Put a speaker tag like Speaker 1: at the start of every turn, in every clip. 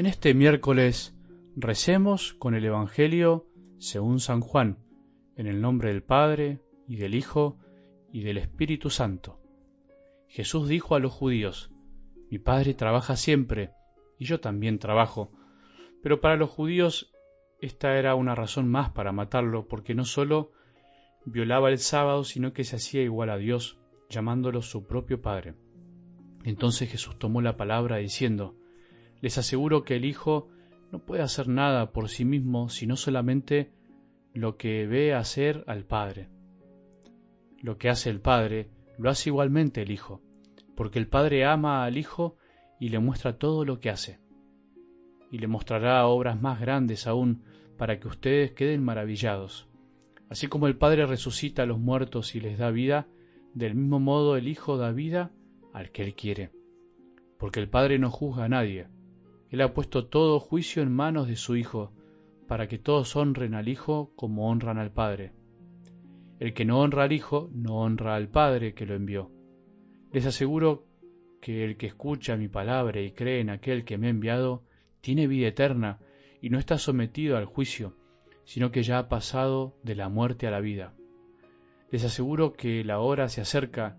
Speaker 1: En este miércoles recemos con el Evangelio según San Juan, en el nombre del Padre, y del Hijo, y del Espíritu Santo. Jesús dijo a los judíos, Mi Padre trabaja siempre, y yo también trabajo. Pero para los judíos esta era una razón más para matarlo, porque no sólo violaba el sábado, sino que se hacía igual a Dios, llamándolo su propio Padre. Entonces Jesús tomó la palabra diciendo, les aseguro que el Hijo no puede hacer nada por sí mismo, sino solamente lo que ve hacer al Padre. Lo que hace el Padre, lo hace igualmente el Hijo, porque el Padre ama al Hijo y le muestra todo lo que hace. Y le mostrará obras más grandes aún para que ustedes queden maravillados. Así como el Padre resucita a los muertos y les da vida, del mismo modo el Hijo da vida al que Él quiere. Porque el Padre no juzga a nadie, él ha puesto todo juicio en manos de su Hijo, para que todos honren al Hijo como honran al Padre. El que no honra al Hijo, no honra al Padre que lo envió. Les aseguro que el que escucha mi palabra y cree en aquel que me ha enviado, tiene vida eterna y no está sometido al juicio, sino que ya ha pasado de la muerte a la vida. Les aseguro que la hora se acerca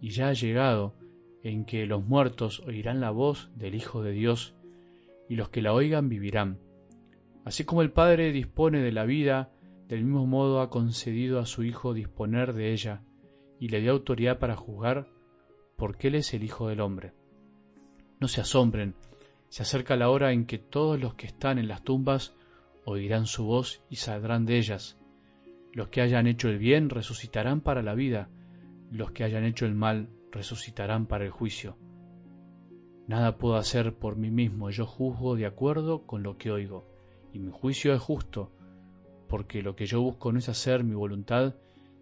Speaker 1: y ya ha llegado en que los muertos oirán la voz del Hijo de Dios y los que la oigan vivirán. Así como el Padre dispone de la vida, del mismo modo ha concedido a su Hijo disponer de ella, y le dio autoridad para juzgar, porque Él es el Hijo del Hombre. No se asombren, se acerca la hora en que todos los que están en las tumbas oirán su voz y saldrán de ellas. Los que hayan hecho el bien resucitarán para la vida, los que hayan hecho el mal resucitarán para el juicio. Nada puedo hacer por mí mismo, yo juzgo de acuerdo con lo que oigo, y mi juicio es justo, porque lo que yo busco no es hacer mi voluntad,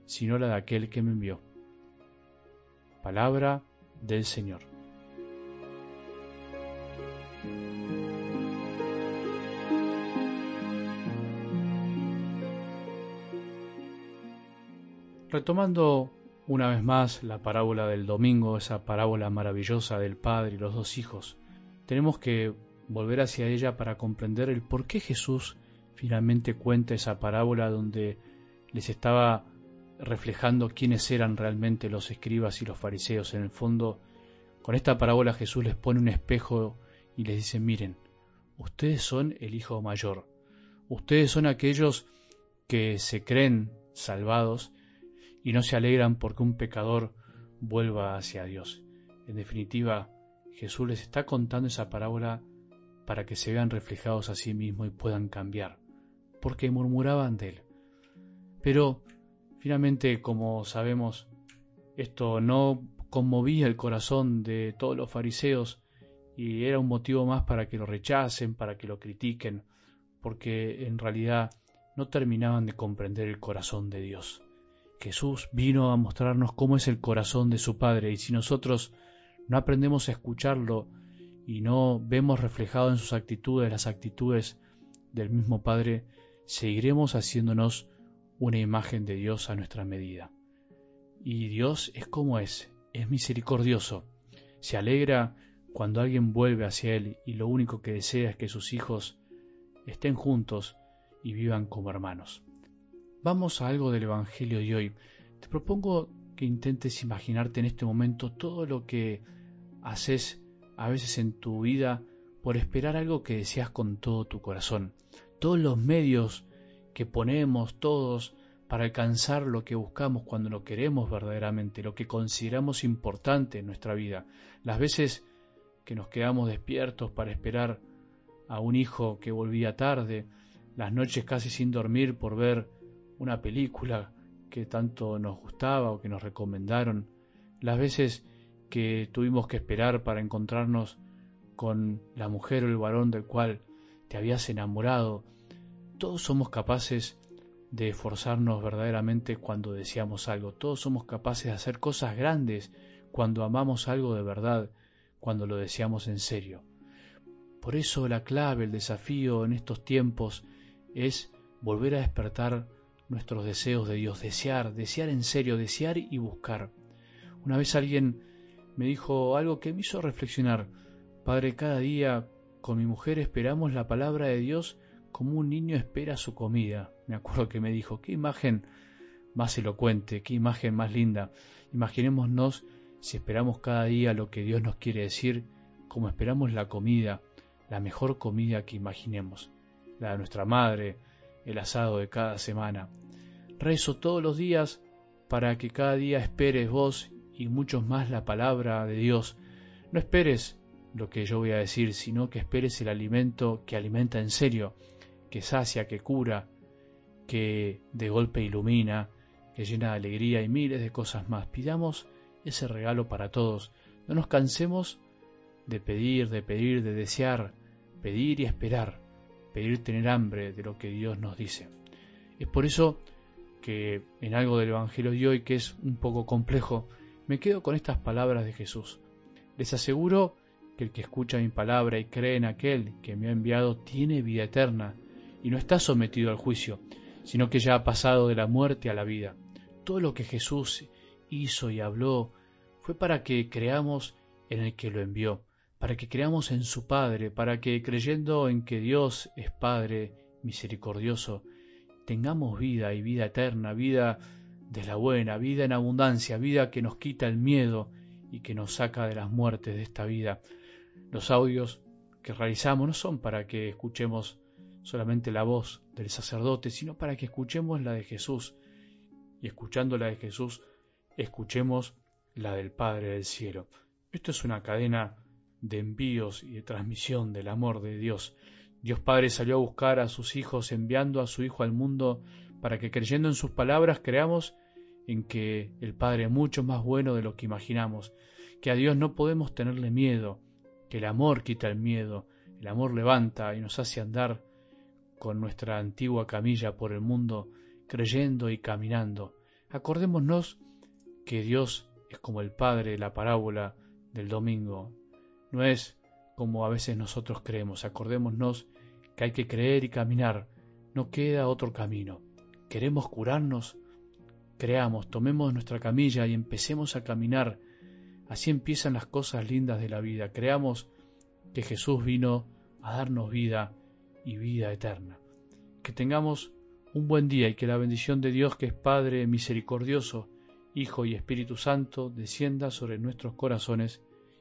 Speaker 1: sino la de aquel que me envió. Palabra del Señor. Retomando una vez más la parábola del domingo, esa parábola maravillosa del Padre y los dos hijos. Tenemos que volver hacia ella para comprender el por qué Jesús finalmente cuenta esa parábola donde les estaba reflejando quiénes eran realmente los escribas y los fariseos. En el fondo, con esta parábola Jesús les pone un espejo y les dice, miren, ustedes son el hijo mayor, ustedes son aquellos que se creen salvados y no se alegran porque un pecador vuelva hacia Dios. En definitiva, Jesús les está contando esa parábola para que se vean reflejados a sí mismos y puedan cambiar, porque murmuraban de él. Pero, finalmente, como sabemos, esto no conmovía el corazón de todos los fariseos y era un motivo más para que lo rechacen, para que lo critiquen, porque en realidad no terminaban de comprender el corazón de Dios. Jesús vino a mostrarnos cómo es el corazón de su Padre y si nosotros no aprendemos a escucharlo y no vemos reflejado en sus actitudes las actitudes del mismo Padre, seguiremos haciéndonos una imagen de Dios a nuestra medida. Y Dios es como es, es misericordioso, se alegra cuando alguien vuelve hacia Él y lo único que desea es que sus hijos estén juntos y vivan como hermanos. Vamos a algo del Evangelio de hoy. Te propongo que intentes imaginarte en este momento todo lo que haces a veces en tu vida por esperar algo que deseas con todo tu corazón. Todos los medios que ponemos todos para alcanzar lo que buscamos cuando lo queremos verdaderamente, lo que consideramos importante en nuestra vida. Las veces que nos quedamos despiertos para esperar a un hijo que volvía tarde, las noches casi sin dormir por ver una película que tanto nos gustaba o que nos recomendaron, las veces que tuvimos que esperar para encontrarnos con la mujer o el varón del cual te habías enamorado, todos somos capaces de esforzarnos verdaderamente cuando deseamos algo, todos somos capaces de hacer cosas grandes cuando amamos algo de verdad, cuando lo deseamos en serio. Por eso la clave, el desafío en estos tiempos es volver a despertar nuestros deseos de Dios, desear, desear en serio, desear y buscar. Una vez alguien me dijo algo que me hizo reflexionar, Padre, cada día con mi mujer esperamos la palabra de Dios como un niño espera su comida. Me acuerdo que me dijo, qué imagen más elocuente, qué imagen más linda. Imaginémonos si esperamos cada día lo que Dios nos quiere decir, como esperamos la comida, la mejor comida que imaginemos, la de nuestra madre, el asado de cada semana. Rezo todos los días para que cada día esperes vos y muchos más la palabra de Dios. No esperes lo que yo voy a decir, sino que esperes el alimento que alimenta en serio, que sacia, que cura, que de golpe ilumina, que llena de alegría y miles de cosas más. Pidamos ese regalo para todos. No nos cansemos de pedir, de pedir, de desear, pedir y esperar, pedir tener hambre de lo que Dios nos dice. Es por eso que en algo del Evangelio de hoy, que es un poco complejo, me quedo con estas palabras de Jesús. Les aseguro que el que escucha mi palabra y cree en aquel que me ha enviado tiene vida eterna y no está sometido al juicio, sino que ya ha pasado de la muerte a la vida. Todo lo que Jesús hizo y habló fue para que creamos en el que lo envió, para que creamos en su Padre, para que creyendo en que Dios es Padre misericordioso, tengamos vida y vida eterna, vida de la buena, vida en abundancia, vida que nos quita el miedo y que nos saca de las muertes de esta vida. Los audios que realizamos no son para que escuchemos solamente la voz del sacerdote, sino para que escuchemos la de Jesús. Y escuchando la de Jesús, escuchemos la del Padre del Cielo. Esto es una cadena de envíos y de transmisión del amor de Dios. Dios Padre salió a buscar a sus hijos enviando a su Hijo al mundo para que creyendo en sus palabras creamos en que el Padre es mucho más bueno de lo que imaginamos, que a Dios no podemos tenerle miedo, que el amor quita el miedo, el amor levanta y nos hace andar con nuestra antigua camilla por el mundo, creyendo y caminando. Acordémonos que Dios es como el Padre de la parábola del domingo. No es como a veces nosotros creemos. Acordémonos que hay que creer y caminar. No queda otro camino. ¿Queremos curarnos? Creamos, tomemos nuestra camilla y empecemos a caminar. Así empiezan las cosas lindas de la vida. Creamos que Jesús vino a darnos vida y vida eterna. Que tengamos un buen día y que la bendición de Dios, que es Padre misericordioso, Hijo y Espíritu Santo, descienda sobre nuestros corazones